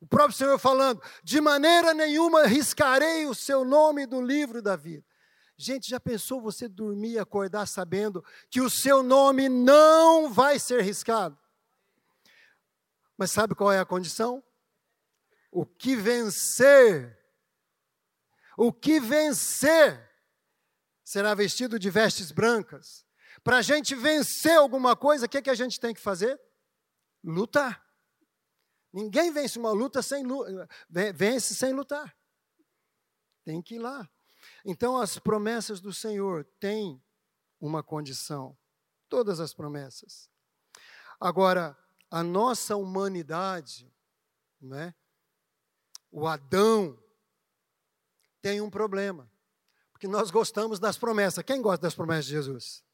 Speaker 1: O próprio Senhor falando: de maneira nenhuma riscarei o seu nome do livro da vida. Gente, já pensou você dormir e acordar sabendo que o seu nome não vai ser riscado? Mas sabe qual é a condição? O que vencer, o que vencer, será vestido de vestes brancas. Para a gente vencer alguma coisa, o que, que a gente tem que fazer? Lutar. Ninguém vence uma luta sem vence sem lutar. Tem que ir lá. Então as promessas do Senhor têm uma condição. Todas as promessas. Agora, a nossa humanidade, né? o Adão, tem um problema. Porque nós gostamos das promessas. Quem gosta das promessas de Jesus?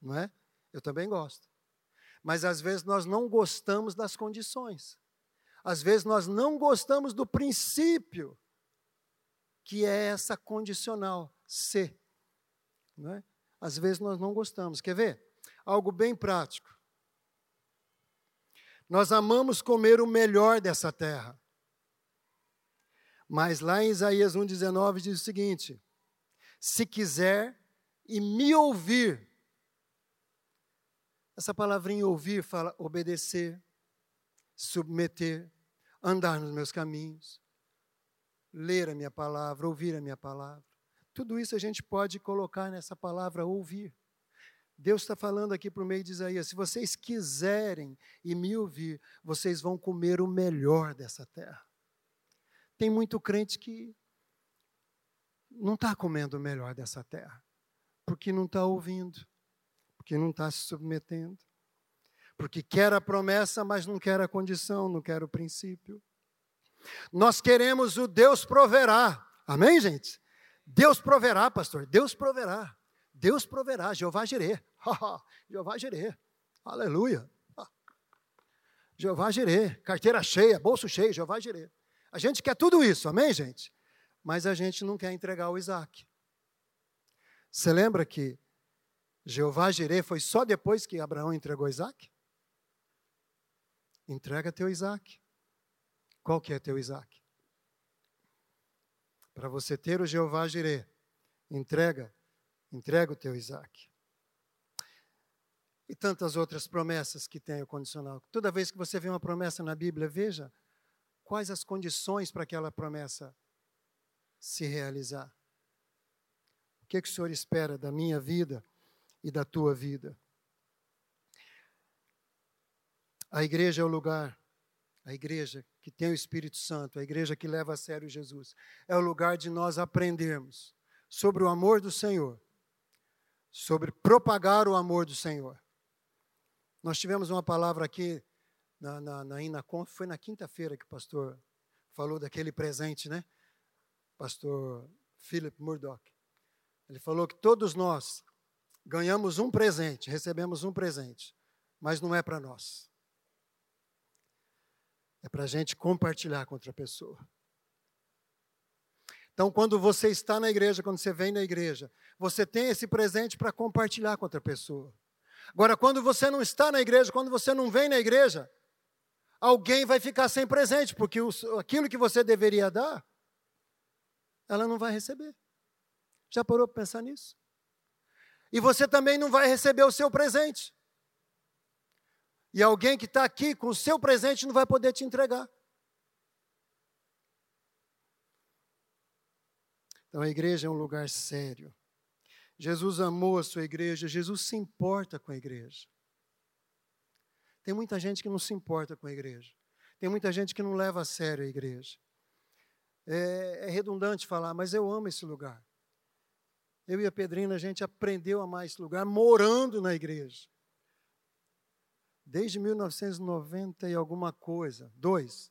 Speaker 1: Não é? Eu também gosto. Mas às vezes nós não gostamos das condições. Às vezes nós não gostamos do princípio, que é essa condicional, ser. Não é? Às vezes nós não gostamos. Quer ver? Algo bem prático. Nós amamos comer o melhor dessa terra. Mas lá em Isaías 1,19 diz o seguinte: se quiser e me ouvir, essa palavrinha ouvir fala obedecer, submeter, andar nos meus caminhos, ler a minha palavra, ouvir a minha palavra. Tudo isso a gente pode colocar nessa palavra ouvir. Deus está falando aqui por meio de Isaías: se vocês quiserem e me ouvir, vocês vão comer o melhor dessa terra. Tem muito crente que não está comendo o melhor dessa terra, porque não está ouvindo, porque não está se submetendo, porque quer a promessa, mas não quer a condição, não quer o princípio. Nós queremos o Deus proverá, amém, gente? Deus proverá, pastor, Deus proverá. Deus proverá, Jeová Jireh. Jeová Jireh. Aleluia. Jeová Jireh. Carteira cheia, bolso cheio, Jeová Jireh. A gente quer tudo isso, amém, gente? Mas a gente não quer entregar o Isaac. Você lembra que Jeová Jireh foi só depois que Abraão entregou Isaac? Entrega teu Isaac. Qual que é teu Isaac? Para você ter o Jeová Jireh, entrega Entrega o teu Isaac. E tantas outras promessas que tem o condicional. Toda vez que você vê uma promessa na Bíblia, veja quais as condições para aquela promessa se realizar. O que, é que o Senhor espera da minha vida e da tua vida? A igreja é o lugar, a igreja que tem o Espírito Santo, a igreja que leva a sério Jesus, é o lugar de nós aprendermos sobre o amor do Senhor sobre propagar o amor do Senhor. Nós tivemos uma palavra aqui na, na, na foi na quinta-feira que o pastor falou daquele presente, né? Pastor Philip Murdoch. Ele falou que todos nós ganhamos um presente, recebemos um presente, mas não é para nós. É para a gente compartilhar com outra pessoa. Então, quando você está na igreja, quando você vem na igreja, você tem esse presente para compartilhar com outra pessoa. Agora, quando você não está na igreja, quando você não vem na igreja, alguém vai ficar sem presente, porque aquilo que você deveria dar, ela não vai receber. Já parou para pensar nisso? E você também não vai receber o seu presente. E alguém que está aqui com o seu presente não vai poder te entregar. Então a igreja é um lugar sério. Jesus amou a sua igreja, Jesus se importa com a igreja. Tem muita gente que não se importa com a igreja. Tem muita gente que não leva a sério a igreja. É, é redundante falar, mas eu amo esse lugar. Eu e a Pedrina, a gente aprendeu a amar esse lugar morando na igreja. Desde 1990 e alguma coisa. Dois.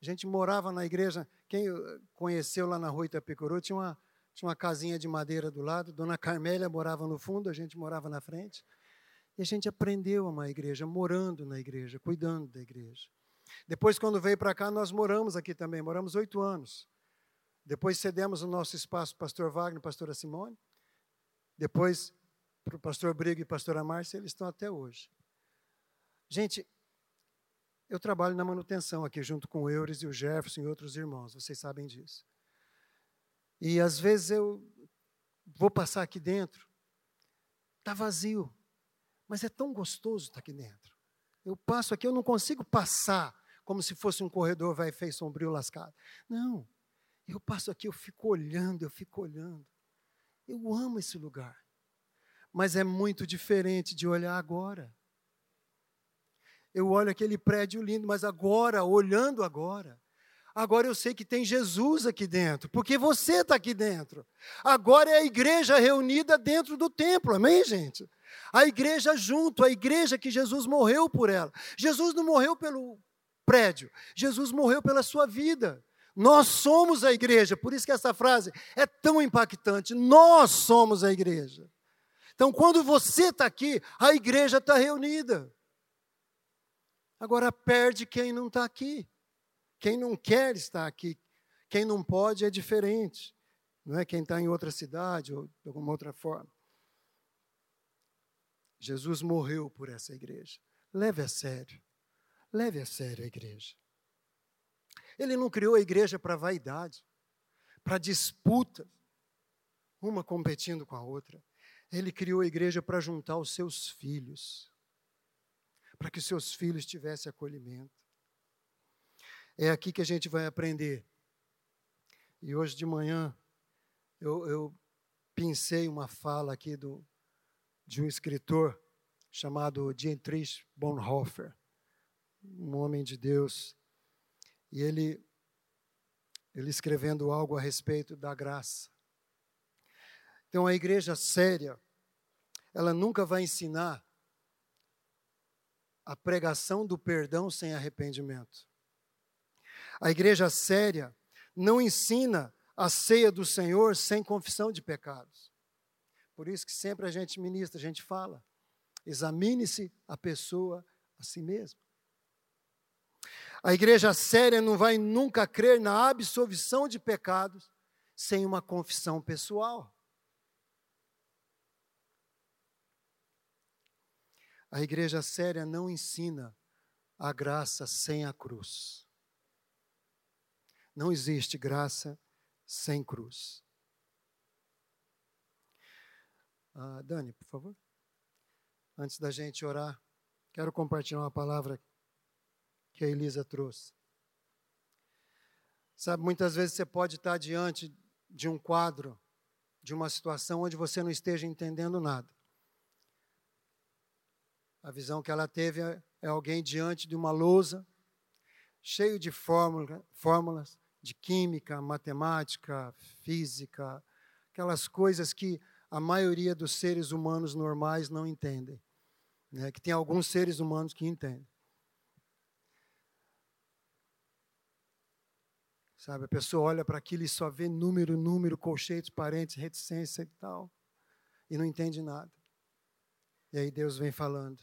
Speaker 1: A gente morava na igreja. Quem conheceu lá na rua Itapecuru tinha uma, tinha uma casinha de madeira do lado. Dona Carmélia morava no fundo, a gente morava na frente. E a gente aprendeu a amar a igreja, morando na igreja, cuidando da igreja. Depois, quando veio para cá, nós moramos aqui também, moramos oito anos. Depois cedemos o nosso espaço para o pastor Wagner pastora Simone. Depois, para o pastor Brigo e pastora Márcia, eles estão até hoje. Gente, eu trabalho na manutenção aqui, junto com o Eures e o Jefferson e outros irmãos, vocês sabem disso. E às vezes eu vou passar aqui dentro, está vazio, mas é tão gostoso estar aqui dentro. Eu passo aqui, eu não consigo passar como se fosse um corredor vai feio, sombrio, lascado. Não. Eu passo aqui, eu fico olhando, eu fico olhando. Eu amo esse lugar. Mas é muito diferente de olhar agora. Eu olho aquele prédio lindo, mas agora, olhando agora, agora eu sei que tem Jesus aqui dentro, porque você está aqui dentro. Agora é a igreja reunida dentro do templo, amém, gente? A igreja junto, a igreja que Jesus morreu por ela. Jesus não morreu pelo prédio, Jesus morreu pela sua vida. Nós somos a igreja, por isso que essa frase é tão impactante. Nós somos a igreja. Então, quando você está aqui, a igreja está reunida. Agora perde quem não está aqui. Quem não quer estar aqui. Quem não pode é diferente. Não é quem está em outra cidade ou de alguma outra forma. Jesus morreu por essa igreja. Leve a sério. Leve a sério a igreja. Ele não criou a igreja para vaidade, para disputa, uma competindo com a outra. Ele criou a igreja para juntar os seus filhos para que seus filhos tivessem acolhimento. É aqui que a gente vai aprender. E hoje de manhã eu, eu pincei uma fala aqui do, de um escritor chamado Dietrich Bonhoeffer, um homem de Deus, e ele, ele escrevendo algo a respeito da graça. Então, a igreja séria, ela nunca vai ensinar a pregação do perdão sem arrependimento. A igreja séria não ensina a ceia do Senhor sem confissão de pecados. Por isso que sempre a gente ministra, a gente fala, examine-se a pessoa a si mesma. A igreja séria não vai nunca crer na absolvição de pecados sem uma confissão pessoal. A igreja séria não ensina a graça sem a cruz. Não existe graça sem cruz. Ah, Dani, por favor. Antes da gente orar, quero compartilhar uma palavra que a Elisa trouxe. Sabe, muitas vezes você pode estar diante de um quadro, de uma situação onde você não esteja entendendo nada. A visão que ela teve é, é alguém diante de uma lousa, cheio de fórmula, fórmulas de química, matemática, física, aquelas coisas que a maioria dos seres humanos normais não entendem. Né? Que tem alguns seres humanos que entendem. Sabe, a pessoa olha para aquilo e só vê número, número, colchetes, parentes, reticência e tal, e não entende nada. E aí Deus vem falando: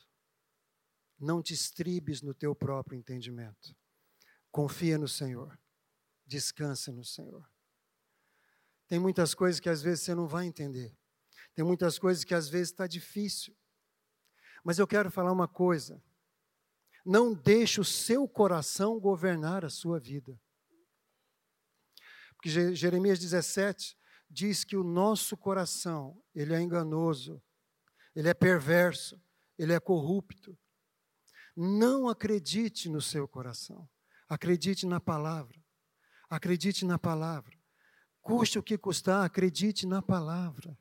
Speaker 1: não te estribes no teu próprio entendimento. Confia no Senhor. Descansa no Senhor. Tem muitas coisas que às vezes você não vai entender. Tem muitas coisas que às vezes está difícil. Mas eu quero falar uma coisa. Não deixe o seu coração governar a sua vida. Porque Jeremias 17 diz que o nosso coração, ele é enganoso, ele é perverso, ele é corrupto. Não acredite no seu coração. Acredite na palavra. Acredite na palavra. Custe o que custar, acredite na palavra.